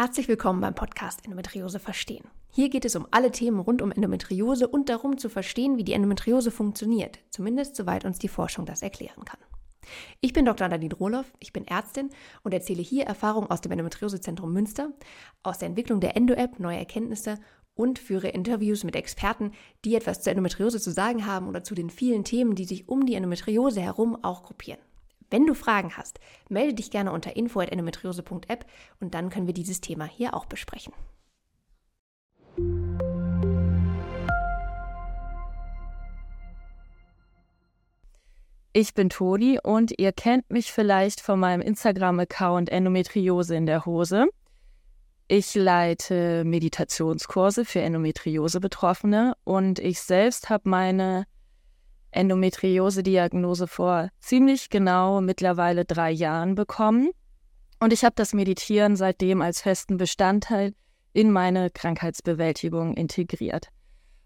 Herzlich willkommen beim Podcast Endometriose verstehen. Hier geht es um alle Themen rund um Endometriose und darum zu verstehen, wie die Endometriose funktioniert, zumindest soweit uns die Forschung das erklären kann. Ich bin Dr. Nadine Rohloff, ich bin Ärztin und erzähle hier Erfahrungen aus dem Endometriosezentrum Münster, aus der Entwicklung der Endo-App, neue Erkenntnisse und führe Interviews mit Experten, die etwas zur Endometriose zu sagen haben oder zu den vielen Themen, die sich um die Endometriose herum auch gruppieren. Wenn du Fragen hast, melde dich gerne unter info.endometriose.app und dann können wir dieses Thema hier auch besprechen. Ich bin Toni und ihr kennt mich vielleicht von meinem Instagram-Account Endometriose in der Hose. Ich leite Meditationskurse für Endometriose-Betroffene und ich selbst habe meine Endometriose-Diagnose vor ziemlich genau mittlerweile drei Jahren bekommen. Und ich habe das Meditieren seitdem als festen Bestandteil in meine Krankheitsbewältigung integriert.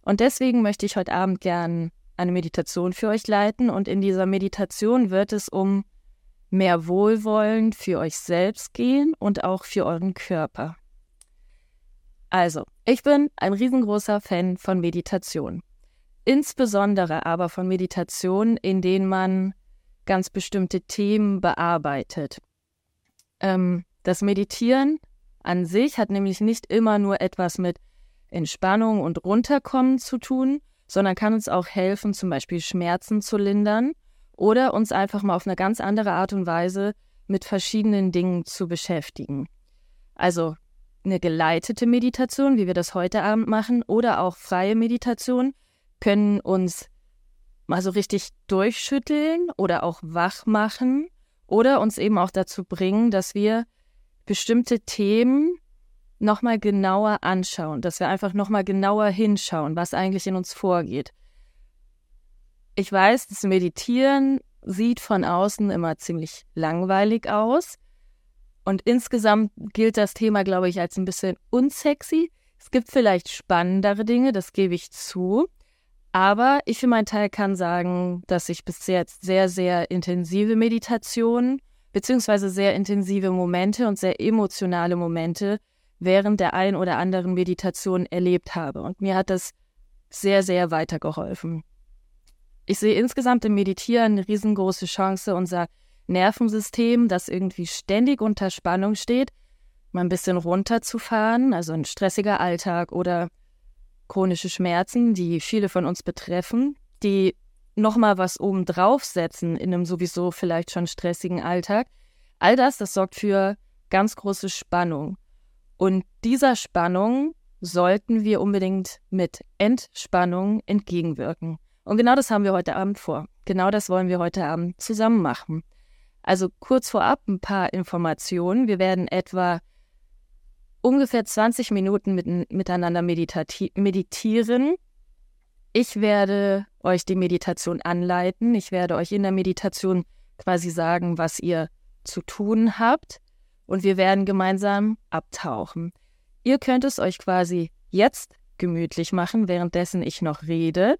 Und deswegen möchte ich heute Abend gern eine Meditation für euch leiten. Und in dieser Meditation wird es um mehr Wohlwollen für euch selbst gehen und auch für euren Körper. Also, ich bin ein riesengroßer Fan von Meditation insbesondere aber von Meditationen, in denen man ganz bestimmte Themen bearbeitet. Ähm, das Meditieren an sich hat nämlich nicht immer nur etwas mit Entspannung und Runterkommen zu tun, sondern kann uns auch helfen, zum Beispiel Schmerzen zu lindern oder uns einfach mal auf eine ganz andere Art und Weise mit verschiedenen Dingen zu beschäftigen. Also eine geleitete Meditation, wie wir das heute Abend machen, oder auch freie Meditation, können uns mal so richtig durchschütteln oder auch wach machen oder uns eben auch dazu bringen, dass wir bestimmte Themen nochmal genauer anschauen, dass wir einfach nochmal genauer hinschauen, was eigentlich in uns vorgeht. Ich weiß, das Meditieren sieht von außen immer ziemlich langweilig aus. Und insgesamt gilt das Thema, glaube ich, als ein bisschen unsexy. Es gibt vielleicht spannendere Dinge, das gebe ich zu. Aber ich für meinen Teil kann sagen, dass ich bis jetzt sehr, sehr intensive Meditationen beziehungsweise sehr intensive Momente und sehr emotionale Momente während der ein oder anderen Meditation erlebt habe. Und mir hat das sehr, sehr weitergeholfen. Ich sehe insgesamt im Meditieren eine riesengroße Chance, unser Nervensystem, das irgendwie ständig unter Spannung steht, mal ein bisschen runterzufahren, also ein stressiger Alltag oder chronische Schmerzen, die viele von uns betreffen, die nochmal was obendrauf setzen in einem sowieso vielleicht schon stressigen Alltag. All das, das sorgt für ganz große Spannung. Und dieser Spannung sollten wir unbedingt mit Entspannung entgegenwirken. Und genau das haben wir heute Abend vor. Genau das wollen wir heute Abend zusammen machen. Also kurz vorab ein paar Informationen. Wir werden etwa ungefähr 20 Minuten mit, miteinander meditieren. Ich werde euch die Meditation anleiten. Ich werde euch in der Meditation quasi sagen, was ihr zu tun habt. Und wir werden gemeinsam abtauchen. Ihr könnt es euch quasi jetzt gemütlich machen, währenddessen ich noch rede.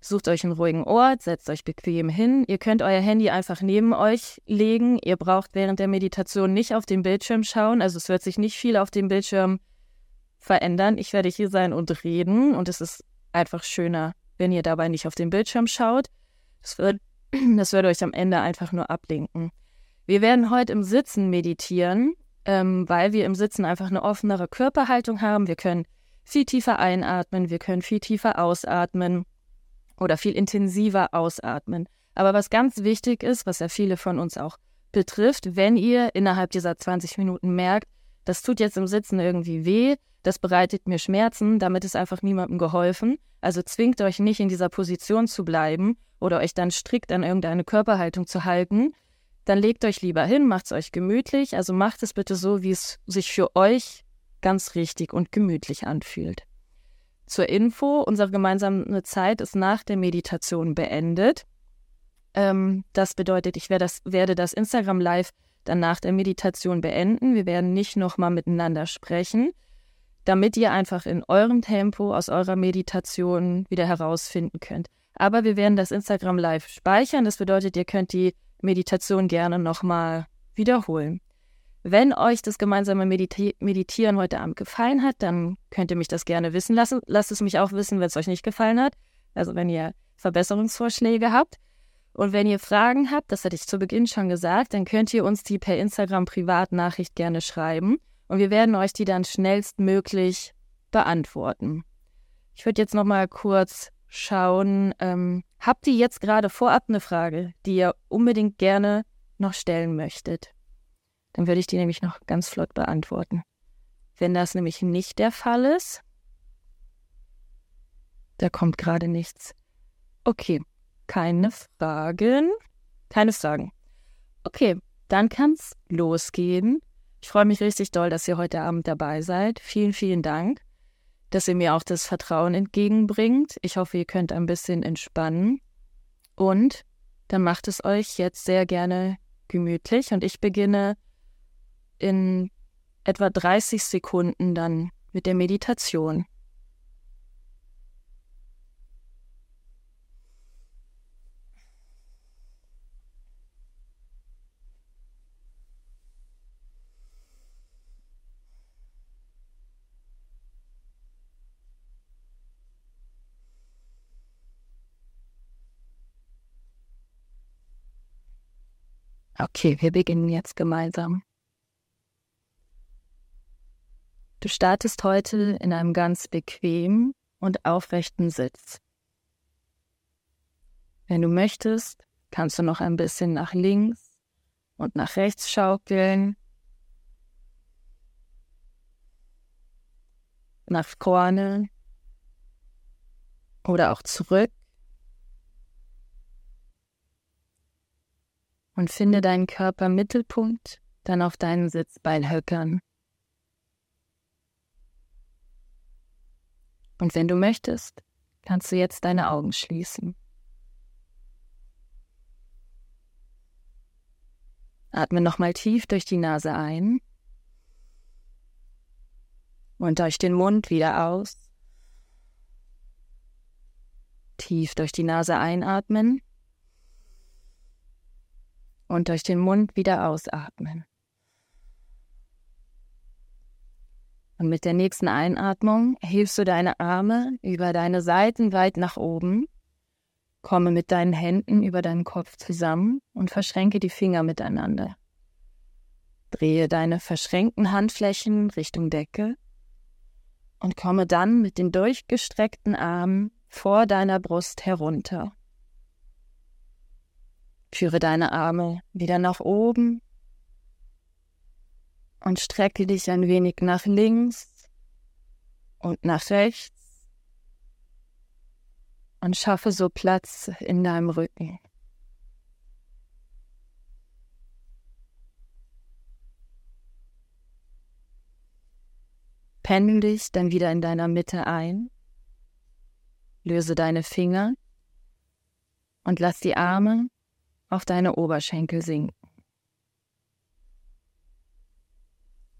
Sucht euch einen ruhigen Ort, setzt euch bequem hin. Ihr könnt euer Handy einfach neben euch legen. Ihr braucht während der Meditation nicht auf den Bildschirm schauen. Also es wird sich nicht viel auf dem Bildschirm verändern. Ich werde hier sein und reden. Und es ist einfach schöner, wenn ihr dabei nicht auf den Bildschirm schaut. Das wird, das wird euch am Ende einfach nur ablenken. Wir werden heute im Sitzen meditieren, ähm, weil wir im Sitzen einfach eine offenere Körperhaltung haben. Wir können viel tiefer einatmen, wir können viel tiefer ausatmen oder viel intensiver ausatmen. Aber was ganz wichtig ist, was ja viele von uns auch betrifft, wenn ihr innerhalb dieser 20 Minuten merkt, das tut jetzt im Sitzen irgendwie weh, das bereitet mir Schmerzen, damit ist einfach niemandem geholfen. Also zwingt euch nicht in dieser Position zu bleiben oder euch dann strikt an irgendeine Körperhaltung zu halten. Dann legt euch lieber hin, macht es euch gemütlich. Also macht es bitte so, wie es sich für euch ganz richtig und gemütlich anfühlt. Zur Info, unsere gemeinsame Zeit ist nach der Meditation beendet. Ähm, das bedeutet, ich werde das, werde das Instagram Live dann nach der Meditation beenden. Wir werden nicht nochmal miteinander sprechen, damit ihr einfach in eurem Tempo aus eurer Meditation wieder herausfinden könnt. Aber wir werden das Instagram Live speichern. Das bedeutet, ihr könnt die Meditation gerne nochmal wiederholen. Wenn euch das gemeinsame Mediti Meditieren heute Abend gefallen hat, dann könnt ihr mich das gerne wissen lassen. Lasst es mich auch wissen, wenn es euch nicht gefallen hat. Also wenn ihr Verbesserungsvorschläge habt. Und wenn ihr Fragen habt, das hatte ich zu Beginn schon gesagt, dann könnt ihr uns die per Instagram Privatnachricht gerne schreiben. Und wir werden euch die dann schnellstmöglich beantworten. Ich würde jetzt noch mal kurz schauen. Ähm, habt ihr jetzt gerade vorab eine Frage, die ihr unbedingt gerne noch stellen möchtet? Dann würde ich die nämlich noch ganz flott beantworten. Wenn das nämlich nicht der Fall ist, da kommt gerade nichts. Okay, keine Fragen. Keine Fragen. Okay, dann kann's losgehen. Ich freue mich richtig doll, dass ihr heute Abend dabei seid. Vielen, vielen Dank, dass ihr mir auch das Vertrauen entgegenbringt. Ich hoffe, ihr könnt ein bisschen entspannen. Und dann macht es euch jetzt sehr gerne gemütlich. Und ich beginne in etwa 30 Sekunden dann mit der Meditation. Okay, wir beginnen jetzt gemeinsam. Du startest heute in einem ganz bequemen und aufrechten Sitz. Wenn du möchtest, kannst du noch ein bisschen nach links und nach rechts schaukeln, nach vorne oder auch zurück und finde deinen Körpermittelpunkt dann auf deinen Sitzbeinhöckern. Und wenn du möchtest, kannst du jetzt deine Augen schließen. Atme nochmal tief durch die Nase ein und durch den Mund wieder aus. Tief durch die Nase einatmen und durch den Mund wieder ausatmen. Und mit der nächsten Einatmung hebst du deine Arme über deine Seiten weit nach oben, komme mit deinen Händen über deinen Kopf zusammen und verschränke die Finger miteinander. Drehe deine verschränkten Handflächen Richtung Decke und komme dann mit den durchgestreckten Armen vor deiner Brust herunter. Führe deine Arme wieder nach oben und strecke dich ein wenig nach links und nach rechts und schaffe so Platz in deinem Rücken. Pendel dich dann wieder in deiner Mitte ein, löse deine Finger und lass die Arme auf deine Oberschenkel sinken.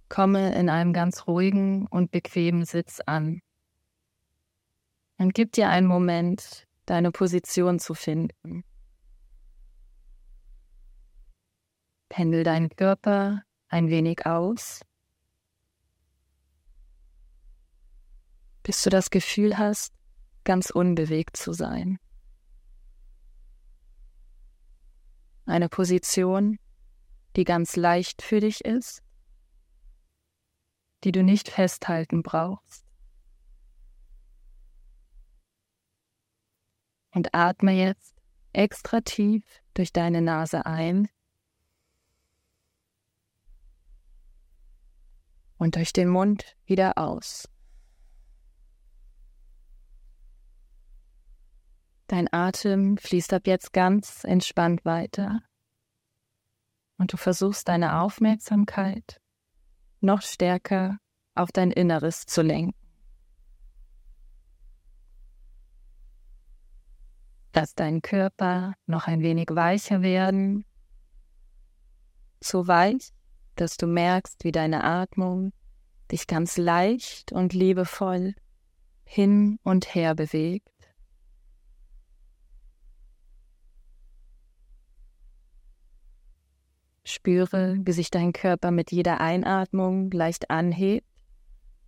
Komme in einem ganz ruhigen und bequemen Sitz an. Und gib dir einen Moment, deine Position zu finden. Pendel deinen Körper ein wenig aus, bis du das Gefühl hast, ganz unbewegt zu sein. Eine Position, die ganz leicht für dich ist die du nicht festhalten brauchst. Und atme jetzt extra tief durch deine Nase ein und durch den Mund wieder aus. Dein Atem fließt ab jetzt ganz entspannt weiter und du versuchst deine Aufmerksamkeit noch stärker auf dein Inneres zu lenken. Lass deinen Körper noch ein wenig weicher werden, so weich, dass du merkst, wie deine Atmung dich ganz leicht und liebevoll hin und her bewegt. Spüre, wie sich dein Körper mit jeder Einatmung leicht anhebt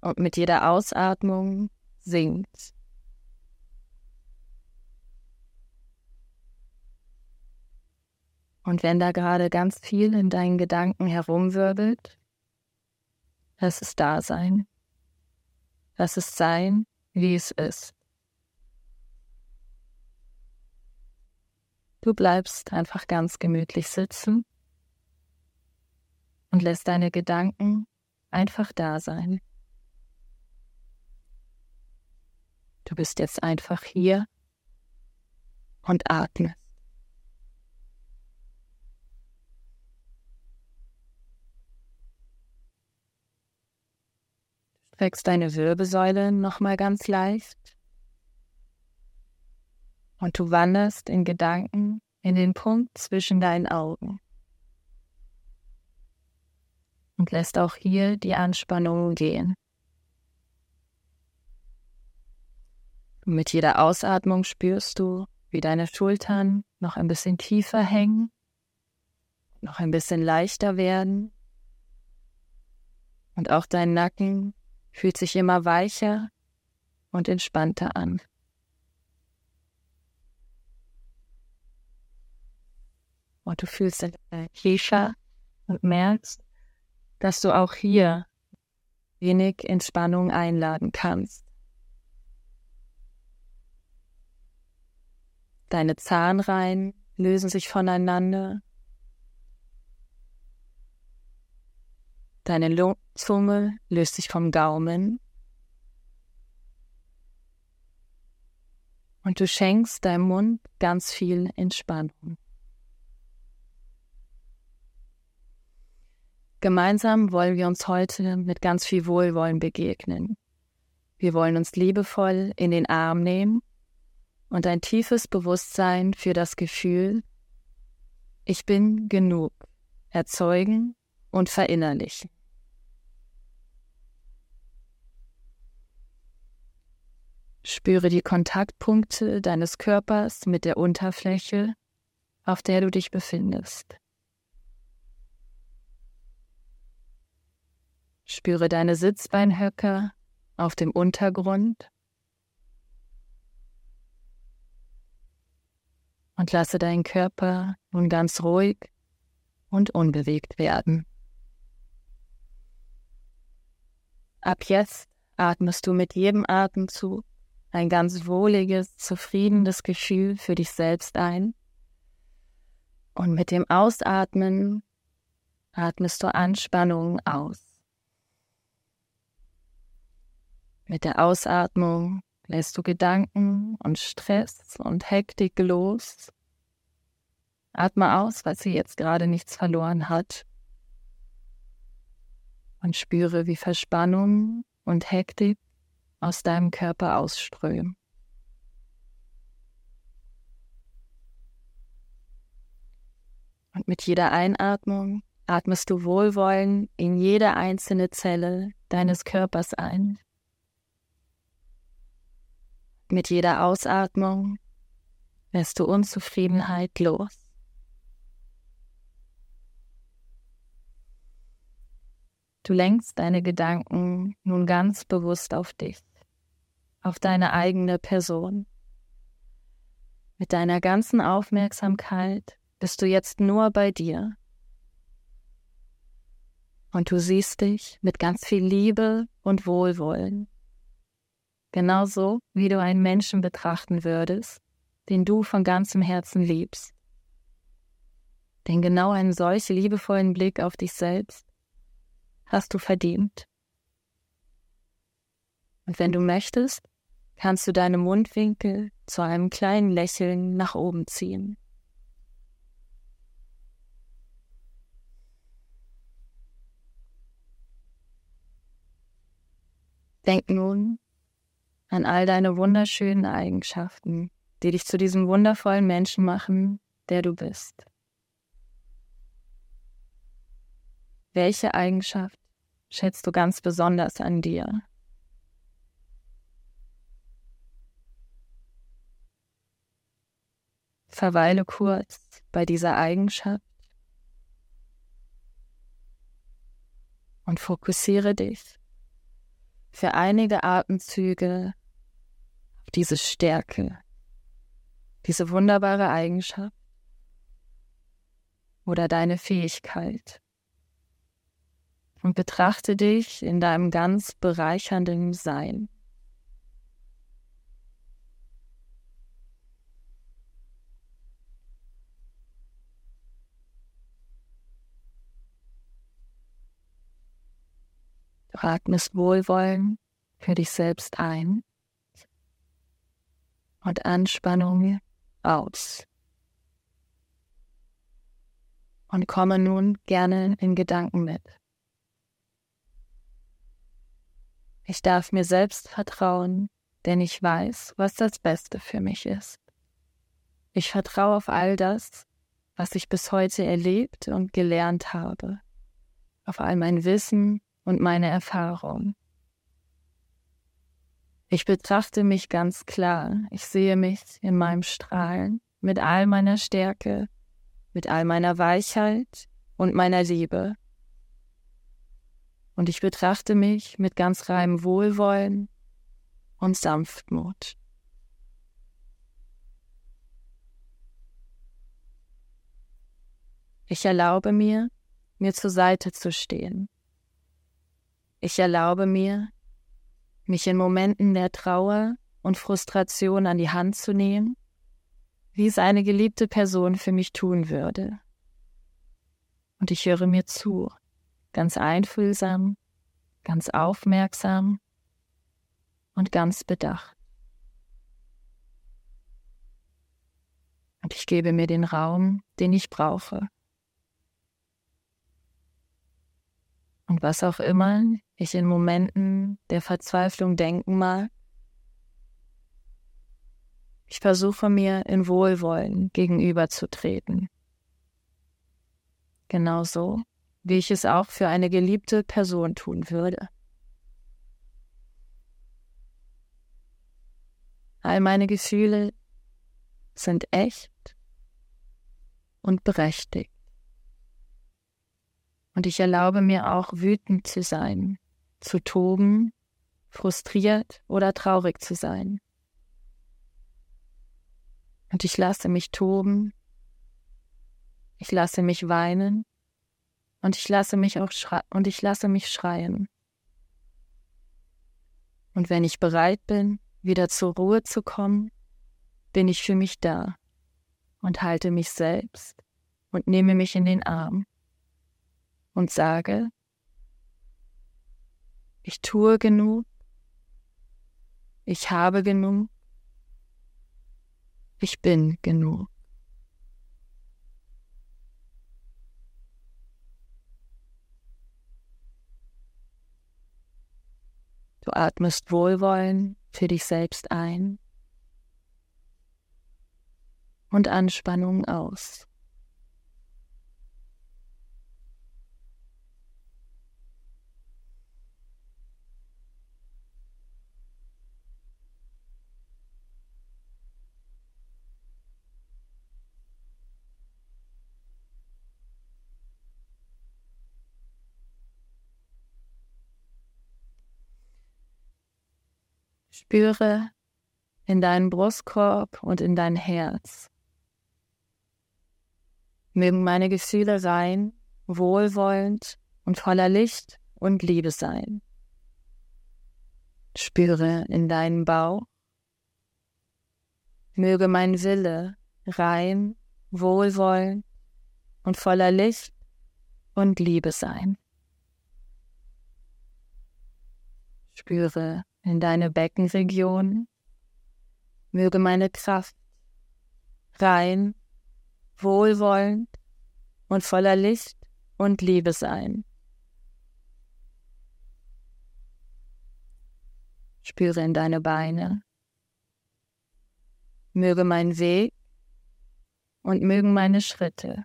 und mit jeder Ausatmung sinkt. Und wenn da gerade ganz viel in deinen Gedanken herumwirbelt, lass es da sein. Lass es sein, wie es ist. Du bleibst einfach ganz gemütlich sitzen und lässt deine Gedanken einfach da sein. Du bist jetzt einfach hier und atmest. Streckst deine Wirbelsäule nochmal ganz leicht. Und du wanderst in Gedanken in den Punkt zwischen deinen Augen. Und lässt auch hier die Anspannung gehen. Mit jeder Ausatmung spürst du, wie deine Schultern noch ein bisschen tiefer hängen, noch ein bisschen leichter werden. Und auch dein Nacken fühlt sich immer weicher und entspannter an. Und du fühlst deine Kisha und merkst, dass du auch hier wenig Entspannung einladen kannst. Deine Zahnreihen lösen sich voneinander Deine Zunge löst sich vom Gaumen. Und du schenkst deinem Mund ganz viel Entspannung. Gemeinsam wollen wir uns heute mit ganz viel Wohlwollen begegnen. Wir wollen uns liebevoll in den Arm nehmen und ein tiefes Bewusstsein für das Gefühl, ich bin genug, erzeugen und verinnerlichen. Spüre die Kontaktpunkte deines Körpers mit der Unterfläche, auf der du dich befindest. Spüre deine Sitzbeinhöcker auf dem Untergrund und lasse deinen Körper nun ganz ruhig und unbewegt werden. Ab jetzt atmest du mit jedem Atemzug ein ganz wohliges, zufriedenes Gefühl für dich selbst ein. Und mit dem Ausatmen atmest du Anspannung aus. Mit der Ausatmung lässt du Gedanken und Stress und Hektik los. Atme aus, weil sie jetzt gerade nichts verloren hat. Und spüre, wie Verspannung und Hektik aus deinem Körper ausströmen. Und mit jeder Einatmung atmest du Wohlwollen in jede einzelne Zelle deines Körpers ein. Mit jeder Ausatmung lässt du Unzufriedenheit los. Du lenkst deine Gedanken nun ganz bewusst auf dich auf deine eigene Person. Mit deiner ganzen Aufmerksamkeit bist du jetzt nur bei dir. Und du siehst dich mit ganz viel Liebe und Wohlwollen. Genauso wie du einen Menschen betrachten würdest, den du von ganzem Herzen liebst. Denn genau einen solch liebevollen Blick auf dich selbst hast du verdient. Und wenn du möchtest, kannst du deine Mundwinkel zu einem kleinen Lächeln nach oben ziehen. Denk nun an all deine wunderschönen Eigenschaften, die dich zu diesem wundervollen Menschen machen, der du bist. Welche Eigenschaft schätzt du ganz besonders an dir? Verweile kurz bei dieser Eigenschaft und fokussiere dich für einige Atemzüge diese Stärke, diese wunderbare Eigenschaft oder deine Fähigkeit und betrachte dich in deinem ganz bereichernden Sein. Du atmest Wohlwollen für dich selbst ein und Anspannung aus. Und komme nun gerne in Gedanken mit. Ich darf mir selbst vertrauen, denn ich weiß, was das Beste für mich ist. Ich vertraue auf all das, was ich bis heute erlebt und gelernt habe, auf all mein Wissen und meine Erfahrung. Ich betrachte mich ganz klar, ich sehe mich in meinem Strahlen mit all meiner Stärke, mit all meiner Weichheit und meiner Liebe und ich betrachte mich mit ganz reinem Wohlwollen und Sanftmut. Ich erlaube mir, mir zur Seite zu stehen. Ich erlaube mir, mich in Momenten der Trauer und Frustration an die Hand zu nehmen, wie es eine geliebte Person für mich tun würde. Und ich höre mir zu ganz einfühlsam, ganz aufmerksam und ganz bedacht. Und ich gebe mir den Raum, den ich brauche. Und was auch immer ich in Momenten der Verzweiflung denken mag, ich versuche mir in Wohlwollen gegenüberzutreten. Genauso wie ich es auch für eine geliebte Person tun würde. All meine Gefühle sind echt und berechtigt. Und ich erlaube mir auch wütend zu sein, zu toben, frustriert oder traurig zu sein. Und ich lasse mich toben, ich lasse mich weinen und ich lasse mich auch und ich lasse mich schreien. Und wenn ich bereit bin, wieder zur Ruhe zu kommen, bin ich für mich da und halte mich selbst und nehme mich in den Arm und sage, ich tue genug, ich habe genug, ich bin genug. Du atmest Wohlwollen für dich selbst ein und Anspannung aus. Spüre in deinen Brustkorb und in dein Herz. Mögen meine Gefühle rein, wohlwollend und voller Licht und Liebe sein. Spüre in deinen Bauch. Möge mein Wille rein, wohlwollend und voller Licht und Liebe sein. Spüre in deine Beckenregion. Möge meine Kraft rein, wohlwollend und voller Licht und Liebe sein. Spüre in deine Beine. Möge mein Weg und mögen meine Schritte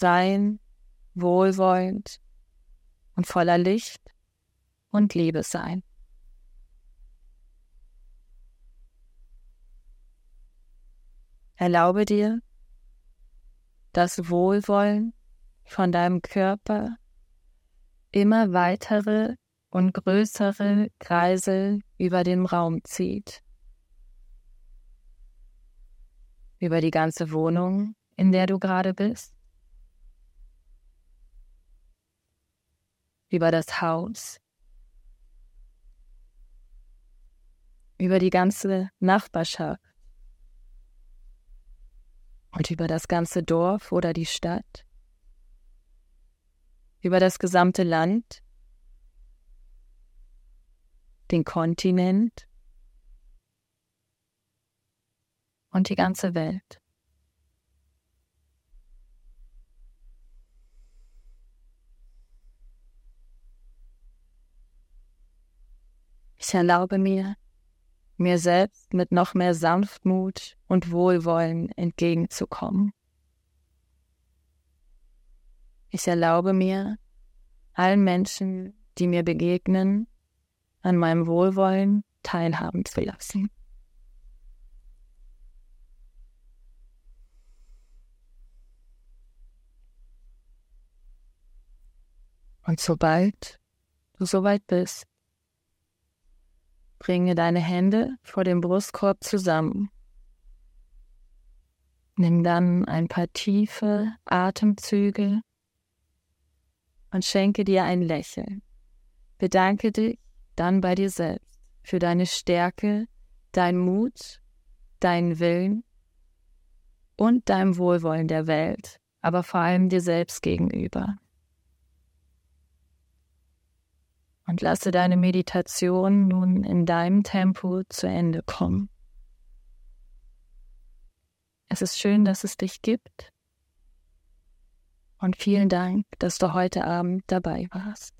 rein, wohlwollend und voller Licht und Liebe sein. Erlaube dir, das Wohlwollen von deinem Körper immer weitere und größere Kreisel über den Raum zieht. Über die ganze Wohnung, in der du gerade bist. Über das Haus. Über die ganze Nachbarschaft. Und über das ganze Dorf oder die Stadt. Über das gesamte Land den Kontinent und die ganze Welt. Ich erlaube mir, mir selbst mit noch mehr Sanftmut und Wohlwollen entgegenzukommen. Ich erlaube mir, allen Menschen, die mir begegnen, an meinem Wohlwollen teilhaben zu lassen. Und sobald du soweit bist, bringe deine Hände vor dem Brustkorb zusammen. Nimm dann ein paar tiefe Atemzüge und schenke dir ein Lächeln. Bedanke dich dann bei dir selbst, für deine Stärke, dein Mut, deinen Willen und deinem Wohlwollen der Welt, aber vor allem dir selbst gegenüber. Und lasse deine Meditation nun in deinem Tempo zu Ende kommen. Es ist schön, dass es dich gibt. Und vielen Dank, dass du heute Abend dabei warst.